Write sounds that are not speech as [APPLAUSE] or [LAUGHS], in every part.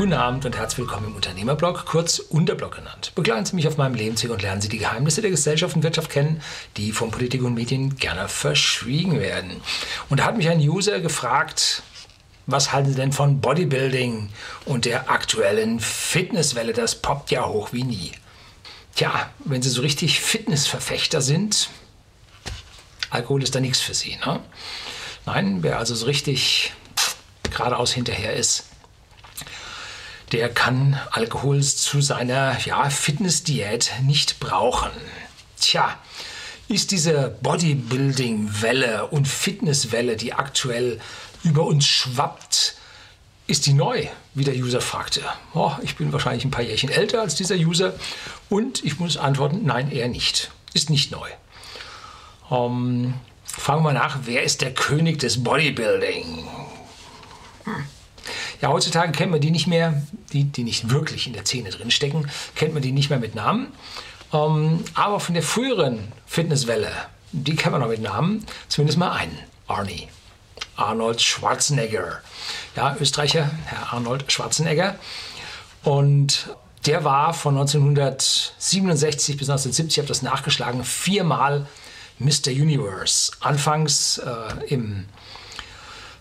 Guten Abend und herzlich willkommen im Unternehmerblog, kurz Unterblog genannt. Begleiten Sie mich auf meinem Lebensweg und lernen Sie die Geheimnisse der Gesellschaft und Wirtschaft kennen, die von Politik und Medien gerne verschwiegen werden. Und da hat mich ein User gefragt, was halten Sie denn von Bodybuilding und der aktuellen Fitnesswelle? Das poppt ja hoch wie nie. Tja, wenn Sie so richtig Fitnessverfechter sind, Alkohol ist da nichts für Sie. Ne? Nein, wer also so richtig geradeaus hinterher ist, der kann Alkohol zu seiner ja, Fitnessdiät nicht brauchen. Tja, ist diese Bodybuilding-Welle und Fitnesswelle, die aktuell über uns schwappt, ist die neu? Wie der User fragte. Oh, ich bin wahrscheinlich ein paar Jährchen älter als dieser User und ich muss antworten, nein, eher nicht. Ist nicht neu. Ähm, fragen wir nach, wer ist der König des Bodybuilding? Ja, heutzutage kennt man die nicht mehr, die, die nicht wirklich in der Szene drinstecken, kennt man die nicht mehr mit Namen. Ähm, aber von der früheren Fitnesswelle, die kennt man noch mit Namen, zumindest mal einen, Arnie. Arnold Schwarzenegger. Ja, Österreicher, Herr Arnold Schwarzenegger. Und der war von 1967 bis 1970, ich habe das nachgeschlagen, viermal Mr. Universe. Anfangs äh, im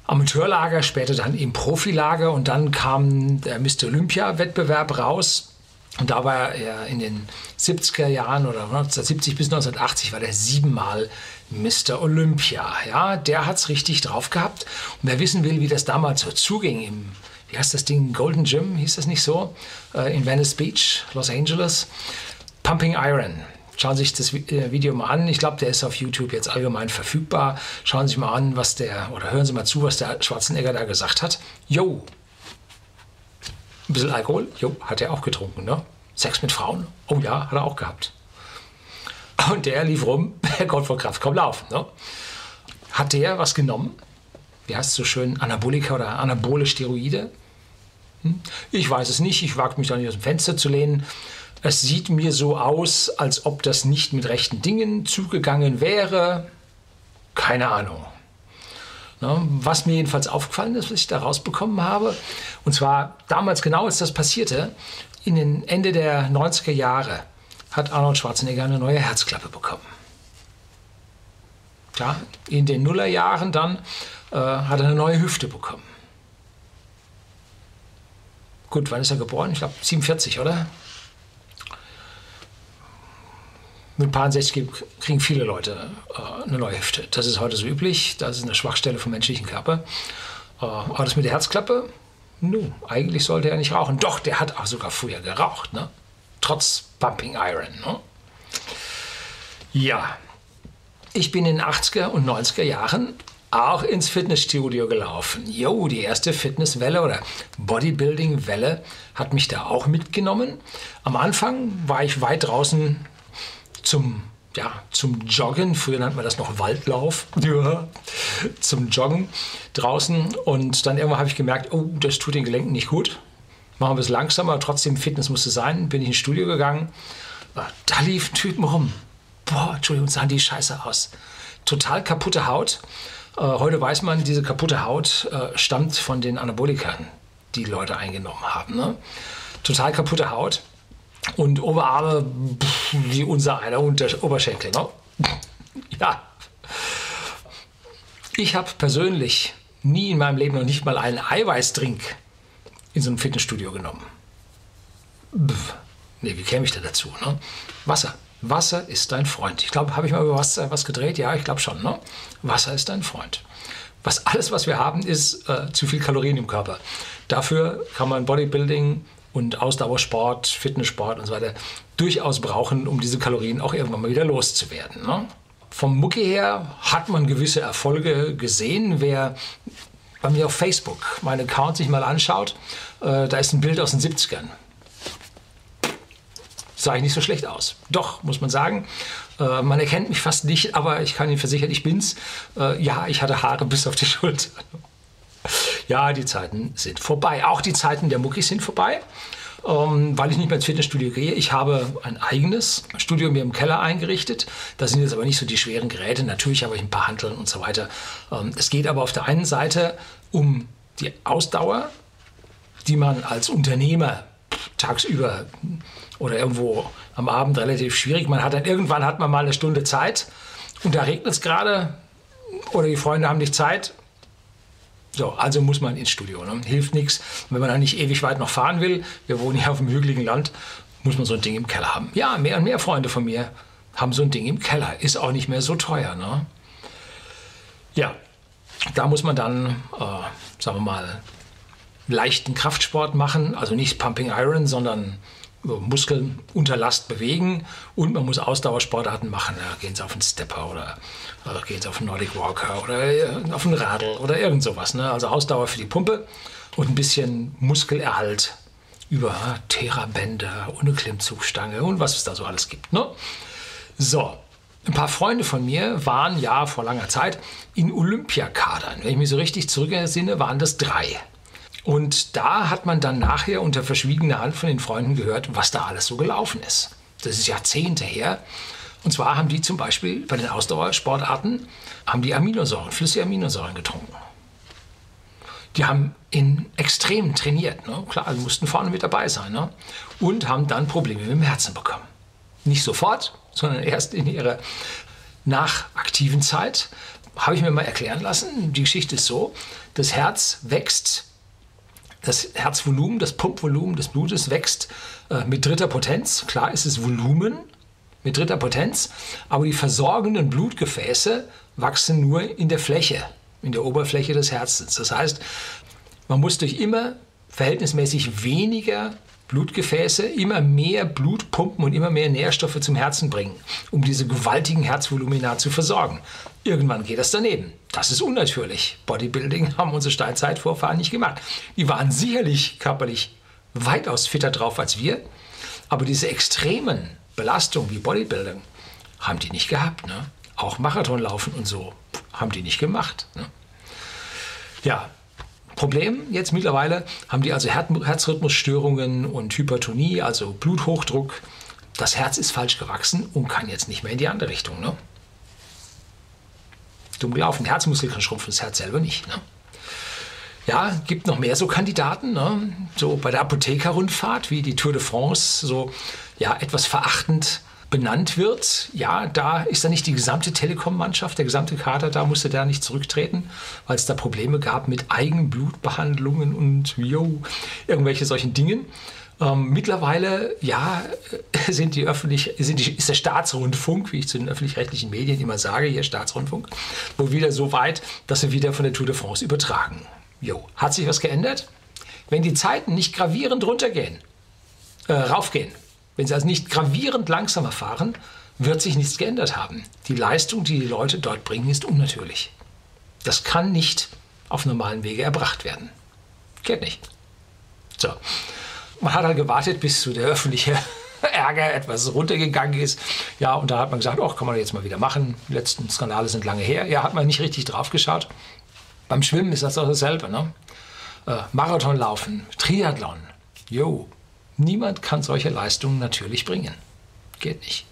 Amateurlager, später dann im Profilager und dann kam der Mr. Olympia-Wettbewerb raus. Und da war er in den 70er Jahren oder 1970 bis 1980 war der siebenmal Mr. Olympia. Ja, der hat es richtig drauf gehabt. Und wer wissen will, wie das damals so zuging im, wie heißt das Ding, Golden Gym, hieß das nicht so, äh, in Venice Beach, Los Angeles, Pumping Iron. Schauen Sie sich das äh, Video mal an. Ich glaube, der ist auf YouTube jetzt allgemein verfügbar. Schauen Sie sich mal an, was der, oder hören Sie mal zu, was der Schwarzenegger da gesagt hat. Jo, ein bisschen Alkohol, jo, hat er auch getrunken, ne? Sex mit Frauen, oh ja, hat er auch gehabt. Und der lief rum, [LAUGHS] Gott vor Kraft, komm laufen, ne? Hat der was genommen? Wie heißt es so schön? Anabolika oder anabole Steroide? Hm? Ich weiß es nicht, ich wage mich da nicht aus dem Fenster zu lehnen. Es sieht mir so aus, als ob das nicht mit rechten Dingen zugegangen wäre. Keine Ahnung. Ne, was mir jedenfalls aufgefallen ist, was ich da rausbekommen habe, und zwar damals genau, als das passierte, in den Ende der 90er Jahre, hat Arnold Schwarzenegger eine neue Herzklappe bekommen. Ja, in den Nullerjahren dann äh, hat er eine neue Hüfte bekommen. Gut, wann ist er geboren? Ich glaube 47, oder? Mit Paar 60 kriegen viele Leute äh, eine neue Hüfte. Das ist heute so üblich. Das ist eine Schwachstelle vom menschlichen Körper. Äh, aber das mit der Herzklappe, nu, eigentlich sollte er nicht rauchen. Doch, der hat auch sogar früher geraucht, ne? Trotz Pumping Iron, ne? Ja, ich bin in den 80er und 90er Jahren auch ins Fitnessstudio gelaufen. Jo, die erste Fitnesswelle oder Bodybuilding-Welle hat mich da auch mitgenommen. Am Anfang war ich weit draußen zum, ja, zum Joggen. Früher nannte man das noch Waldlauf. [LAUGHS] Ja, zum Joggen draußen. Und dann irgendwann habe ich gemerkt, oh, das tut den Gelenken nicht gut. Machen wir es langsamer, trotzdem Fitness musste sein. Bin ich ins Studio gegangen. Äh, da liefen Typen rum. Boah, Entschuldigung, sahen die scheiße aus. Total kaputte Haut. Äh, heute weiß man, diese kaputte Haut äh, stammt von den Anabolikern, die Leute eingenommen haben. Ne? Total kaputte Haut und Oberarme wie unser einer Unter Oberschenkel. Ne? Ja. Ich habe persönlich nie in meinem Leben noch nicht mal einen Eiweißdrink in so einem Fitnessstudio genommen. Pff. Nee, wie käme ich da dazu? Ne? Wasser. Wasser ist dein Freund. Ich glaube, habe ich mal über Wasser was gedreht? Ja, ich glaube schon. Ne? Wasser ist dein Freund. Was alles, was wir haben, ist äh, zu viel Kalorien im Körper. Dafür kann man Bodybuilding, und Ausdauersport, Fitnesssport und so weiter durchaus brauchen, um diese Kalorien auch irgendwann mal wieder loszuwerden. Ne? Vom Mucki her hat man gewisse Erfolge gesehen. Wer bei mir auf Facebook meinen Account sich mal anschaut, äh, da ist ein Bild aus den 70ern. Sah ich nicht so schlecht aus. Doch, muss man sagen. Äh, man erkennt mich fast nicht, aber ich kann Ihnen versichern, ich bin's. Äh, ja, ich hatte Haare bis auf die [LAUGHS] Schulter. Ja, die Zeiten sind vorbei. Auch die Zeiten der Muckis sind vorbei. Ähm, weil ich nicht mehr ins Fitnessstudio gehe. Ich habe ein eigenes Studio mir im Keller eingerichtet. Da sind jetzt aber nicht so die schweren Geräte. Natürlich habe ich ein paar Handeln und so weiter. Ähm, es geht aber auf der einen Seite um die Ausdauer die man als Unternehmer tagsüber oder irgendwo am Abend relativ schwierig. Man hat dann irgendwann hat man mal eine Stunde Zeit und da regnet es gerade oder die Freunde haben nicht Zeit. So, also muss man ins Studio. Ne? Hilft nichts, wenn man dann nicht ewig weit noch fahren will. Wir wohnen hier auf dem hügeligen Land, muss man so ein Ding im Keller haben. Ja, mehr und mehr Freunde von mir haben so ein Ding im Keller. Ist auch nicht mehr so teuer. Ne? Ja, da muss man dann, äh, sagen wir mal, leichten Kraftsport machen, also nicht Pumping Iron, sondern Muskeln unter Last bewegen und man muss Ausdauersportarten machen. Ja, gehen Sie auf einen Stepper oder, oder gehen Sie auf einen Nordic Walker oder äh, auf einen Radl oder irgend sowas. Ne? Also Ausdauer für die Pumpe und ein bisschen Muskelerhalt über Therabänder und eine Klimmzugstange und was es da so alles gibt. Ne? So, ein paar Freunde von mir waren ja vor langer Zeit in Olympiakadern. Wenn ich mich so richtig zurückersinne, waren das drei. Und da hat man dann nachher unter verschwiegener Hand von den Freunden gehört, was da alles so gelaufen ist. Das ist Jahrzehnte her. Und zwar haben die zum Beispiel bei den Ausdauersportarten haben die Aminosäuren, flüssige Aminosäuren getrunken. Die haben in Extremen trainiert. Ne? Klar, also mussten vorne mit dabei sein. Ne? Und haben dann Probleme mit dem Herzen bekommen. Nicht sofort, sondern erst in ihrer nachaktiven Zeit. Habe ich mir mal erklären lassen. Die Geschichte ist so: Das Herz wächst das Herzvolumen, das Pumpvolumen des Blutes wächst äh, mit dritter Potenz. Klar ist es Volumen mit dritter Potenz, aber die versorgenden Blutgefäße wachsen nur in der Fläche, in der Oberfläche des Herzens. Das heißt, man muss durch immer verhältnismäßig weniger Blutgefäße immer mehr Blut pumpen und immer mehr Nährstoffe zum Herzen bringen, um diese gewaltigen Herzvolumina zu versorgen. Irgendwann geht das daneben. Das ist unnatürlich. Bodybuilding haben unsere Steinzeitvorfahren nicht gemacht. Die waren sicherlich körperlich weitaus fitter drauf als wir, aber diese extremen Belastungen wie Bodybuilding haben die nicht gehabt. Ne? Auch Marathonlaufen und so haben die nicht gemacht. Ne? Ja, Problem jetzt mittlerweile haben die also Herzrhythmusstörungen und Hypertonie, also Bluthochdruck. Das Herz ist falsch gewachsen und kann jetzt nicht mehr in die andere Richtung. Ne? Dumm gelaufen. Herzmuskel kann schrumpfen, das Herz selber nicht. Ne? Ja, gibt noch mehr so Kandidaten, ne? so bei der Apothekerrundfahrt wie die Tour de France, so ja etwas verachtend benannt wird, ja, da ist da nicht die gesamte Telekom-Mannschaft, der gesamte Kader, da musste der nicht zurücktreten, weil es da Probleme gab mit Eigenblutbehandlungen und yo, irgendwelche solchen Dingen. Ähm, mittlerweile, ja, [LAUGHS] sind die öffentlich, sind die, ist der Staatsrundfunk, wie ich zu den öffentlich-rechtlichen Medien immer sage, hier Staatsrundfunk, wohl wieder so weit, dass wir wieder von der Tour de France übertragen. Jo, hat sich was geändert? Wenn die Zeiten nicht gravierend runtergehen, äh, raufgehen, wenn sie also nicht gravierend langsamer fahren, wird sich nichts geändert haben. Die Leistung, die die Leute dort bringen, ist unnatürlich. Das kann nicht auf normalen Wege erbracht werden. Geht nicht. So. Man hat halt gewartet, bis so der öffentliche [LAUGHS] Ärger etwas runtergegangen ist. Ja, und da hat man gesagt, ach, kann man jetzt mal wieder machen. Die letzten Skandale sind lange her. Ja, hat man nicht richtig drauf geschaut. Beim Schwimmen ist das auch dasselbe. Ne? Äh, Marathon laufen, Triathlon. Jo, Niemand kann solche Leistungen natürlich bringen. Geht nicht.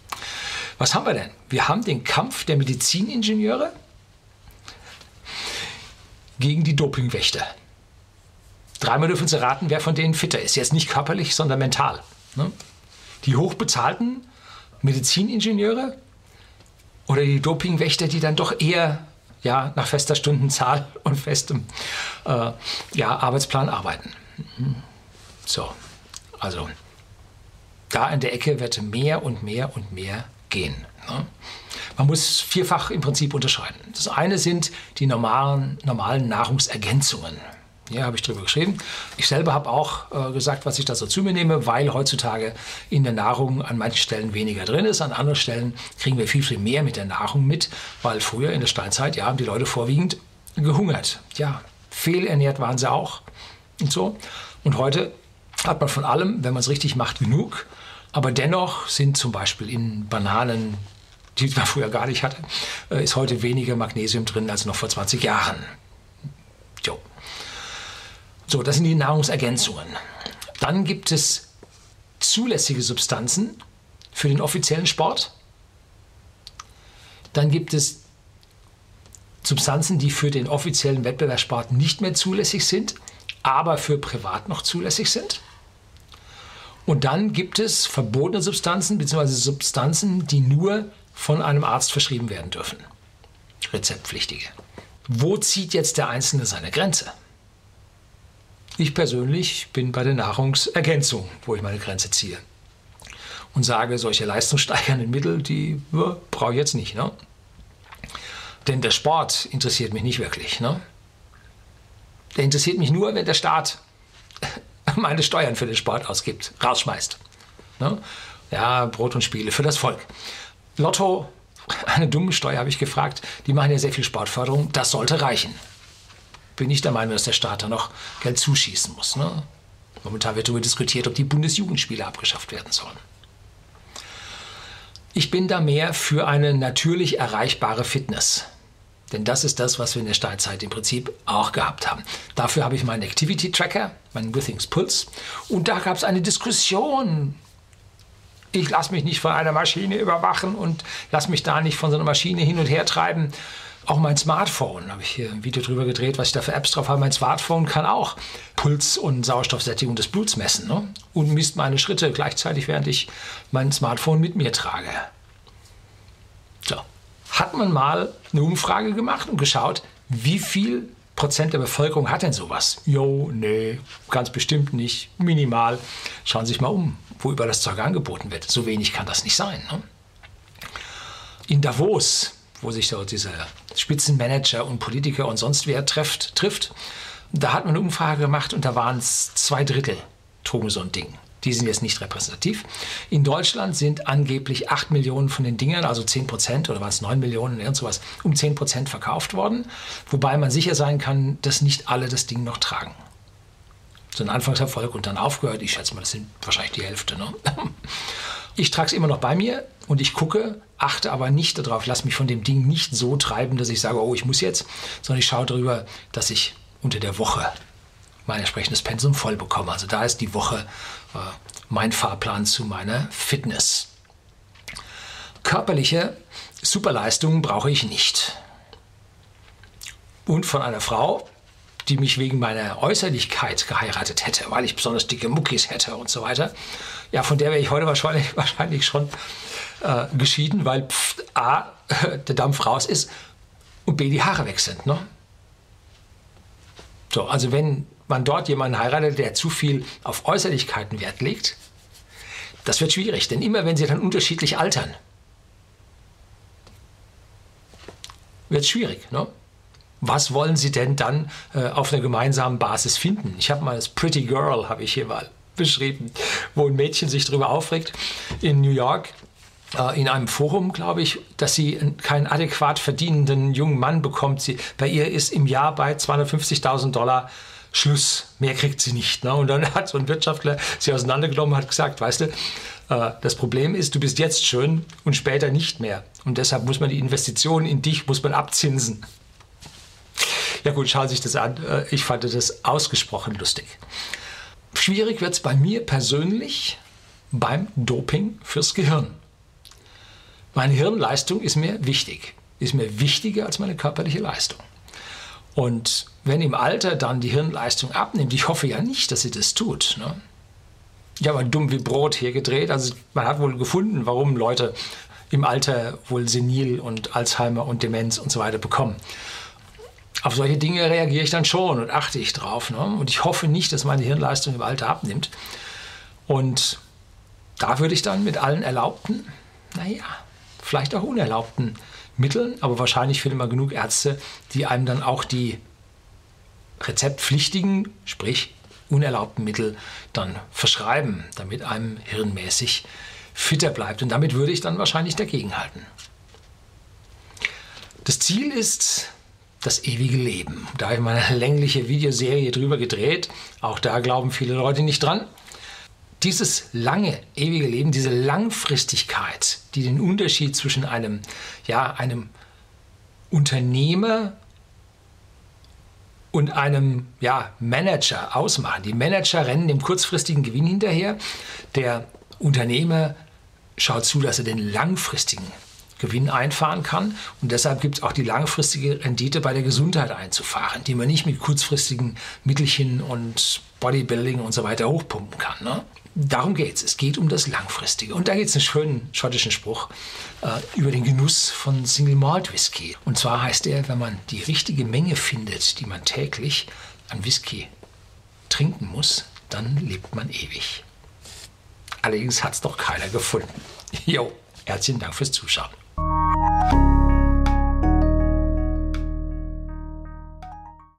Was haben wir denn? Wir haben den Kampf der Mediziningenieure gegen die Dopingwächter. Dreimal dürfen Sie raten, wer von denen fitter ist. Jetzt nicht körperlich, sondern mental. Ne? Die hochbezahlten Mediziningenieure oder die Dopingwächter, die dann doch eher ja, nach fester Stundenzahl [LAUGHS] und festem äh, ja, Arbeitsplan arbeiten. So, also da in der Ecke wird mehr und mehr und mehr gehen. Ne? Man muss vierfach im Prinzip unterscheiden. Das eine sind die normalen, normalen Nahrungsergänzungen. Hier habe ich drüber geschrieben. Ich selber habe auch äh, gesagt, was ich da so zu mir nehme, weil heutzutage in der Nahrung an manchen Stellen weniger drin ist. An anderen Stellen kriegen wir viel, viel mehr mit der Nahrung mit, weil früher in der Steinzeit, ja, haben die Leute vorwiegend gehungert. Ja, fehlernährt waren sie auch und so. Und heute hat man von allem, wenn man es richtig macht, genug. Aber dennoch sind zum Beispiel in Bananen, die man [LAUGHS] früher gar nicht hatte, äh, ist heute weniger Magnesium drin als noch vor 20 Jahren. Jo. So, das sind die Nahrungsergänzungen. Dann gibt es zulässige Substanzen für den offiziellen Sport. Dann gibt es Substanzen, die für den offiziellen Wettbewerbssport nicht mehr zulässig sind, aber für privat noch zulässig sind. Und dann gibt es verbotene Substanzen bzw. Substanzen, die nur von einem Arzt verschrieben werden dürfen. Rezeptpflichtige. Wo zieht jetzt der Einzelne seine Grenze? Ich persönlich bin bei der Nahrungsergänzung, wo ich meine Grenze ziehe. Und sage, solche leistungssteigernden Mittel, die ja, brauche ich jetzt nicht. Ne? Denn der Sport interessiert mich nicht wirklich. Ne? Der interessiert mich nur, wenn der Staat [LAUGHS] meine Steuern für den Sport ausgibt, rausschmeißt. Ne? Ja, Brot und Spiele für das Volk. Lotto, [LAUGHS] eine dumme Steuer habe ich gefragt, die machen ja sehr viel Sportförderung, das sollte reichen. Bin ich der Meinung, dass der Staat da noch Geld zuschießen muss. Ne? Momentan wird darüber diskutiert, ob die Bundesjugendspiele abgeschafft werden sollen. Ich bin da mehr für eine natürlich erreichbare Fitness. Denn das ist das, was wir in der Steinzeit im Prinzip auch gehabt haben. Dafür habe ich meinen Activity Tracker, meinen Withings Puls. Und da gab es eine Diskussion. Ich lasse mich nicht von einer Maschine überwachen und lasse mich da nicht von so einer Maschine hin und her treiben. Auch mein Smartphone, habe ich hier ein Video drüber gedreht, was ich da für Apps drauf habe. Mein Smartphone kann auch Puls und Sauerstoffsättigung des Bluts messen ne? und misst meine Schritte gleichzeitig, während ich mein Smartphone mit mir trage. Hat man mal eine Umfrage gemacht und geschaut, wie viel Prozent der Bevölkerung hat denn sowas? Jo, nee, ganz bestimmt nicht, minimal. Schauen Sie sich mal um, wo über das Zeug angeboten wird. So wenig kann das nicht sein. Ne? In Davos, wo sich so diese Spitzenmanager und Politiker und sonst wer trifft, trifft, da hat man eine Umfrage gemacht und da waren es zwei Drittel trugen so ein Ding. Die sind jetzt nicht repräsentativ. In Deutschland sind angeblich 8 Millionen von den Dingern, also 10 Prozent oder waren es 9 Millionen, irgend sowas, um 10 Prozent verkauft worden. Wobei man sicher sein kann, dass nicht alle das Ding noch tragen. So ein Anfangserfolg und dann aufgehört. Ich schätze mal, das sind wahrscheinlich die Hälfte. Ne? [LAUGHS] Ich trage es immer noch bei mir und ich gucke, achte aber nicht darauf, lasse mich von dem Ding nicht so treiben, dass ich sage, oh, ich muss jetzt, sondern ich schaue darüber, dass ich unter der Woche mein entsprechendes Pensum voll bekomme. Also da ist die Woche äh, mein Fahrplan zu meiner Fitness. Körperliche Superleistungen brauche ich nicht. Und von einer Frau, die mich wegen meiner Äußerlichkeit geheiratet hätte, weil ich besonders dicke Muckis hätte und so weiter, ja, von der wäre ich heute wahrscheinlich, [LAUGHS] wahrscheinlich schon äh, geschieden, weil pff, A, [LAUGHS] der Dampf raus ist und B, die Haare weg sind. Ne? So, also wenn man dort jemanden heiratet, der zu viel auf Äußerlichkeiten Wert legt, das wird schwierig, denn immer wenn sie dann unterschiedlich altern, wird es schwierig. Ne? Was wollen sie denn dann äh, auf einer gemeinsamen Basis finden? Ich habe mal das Pretty Girl, habe ich hier mal beschrieben, wo ein Mädchen sich darüber aufregt in New York, äh, in einem Forum, glaube ich, dass sie keinen adäquat verdienenden jungen Mann bekommt. Sie, bei ihr ist im Jahr bei 250.000 Dollar Schluss, mehr kriegt sie nicht. Ne? Und dann [LAUGHS] hat so ein Wirtschaftler sie auseinandergenommen und hat gesagt, weißt du, äh, das Problem ist, du bist jetzt schön und später nicht mehr. Und deshalb muss man die Investitionen in dich, muss man abzinsen. Ja gut, schauen Sie sich das an. Äh, ich fand das ausgesprochen lustig. Schwierig wird es bei mir persönlich beim Doping fürs Gehirn. Meine Hirnleistung ist mir wichtig, ist mir wichtiger als meine körperliche Leistung. Und wenn im Alter dann die Hirnleistung abnimmt, ich hoffe ja nicht, dass sie das tut. Ne? Ich habe dumm wie Brot hier gedreht. Also man hat wohl gefunden, warum Leute im Alter wohl senil und Alzheimer und Demenz und so weiter bekommen. Auf solche Dinge reagiere ich dann schon und achte ich drauf. Ne? Und ich hoffe nicht, dass meine Hirnleistung im Alter abnimmt. Und da würde ich dann mit allen erlaubten, naja, vielleicht auch unerlaubten Mitteln, aber wahrscheinlich finden wir genug Ärzte, die einem dann auch die rezeptpflichtigen, sprich unerlaubten Mittel dann verschreiben, damit einem hirnmäßig fitter bleibt. Und damit würde ich dann wahrscheinlich dagegenhalten. Das Ziel ist das ewige Leben. Da habe ich meine längliche Videoserie drüber gedreht. Auch da glauben viele Leute nicht dran dieses lange, ewige Leben, diese Langfristigkeit, die den Unterschied zwischen einem, ja, einem Unternehmer und einem ja, Manager ausmachen. Die Manager rennen dem kurzfristigen Gewinn hinterher. Der Unternehmer schaut zu, dass er den langfristigen Gewinn einfahren kann. Und deshalb gibt es auch die langfristige Rendite bei der Gesundheit einzufahren, die man nicht mit kurzfristigen Mittelchen und Bodybuilding und so weiter hochpumpen kann. Ne? Darum geht es. Es geht um das Langfristige. Und da gibt es einen schönen schottischen Spruch äh, über den Genuss von Single Malt Whisky. Und zwar heißt er, wenn man die richtige Menge findet, die man täglich an Whisky trinken muss, dann lebt man ewig. Allerdings hat es doch keiner gefunden. Jo, herzlichen Dank fürs Zuschauen.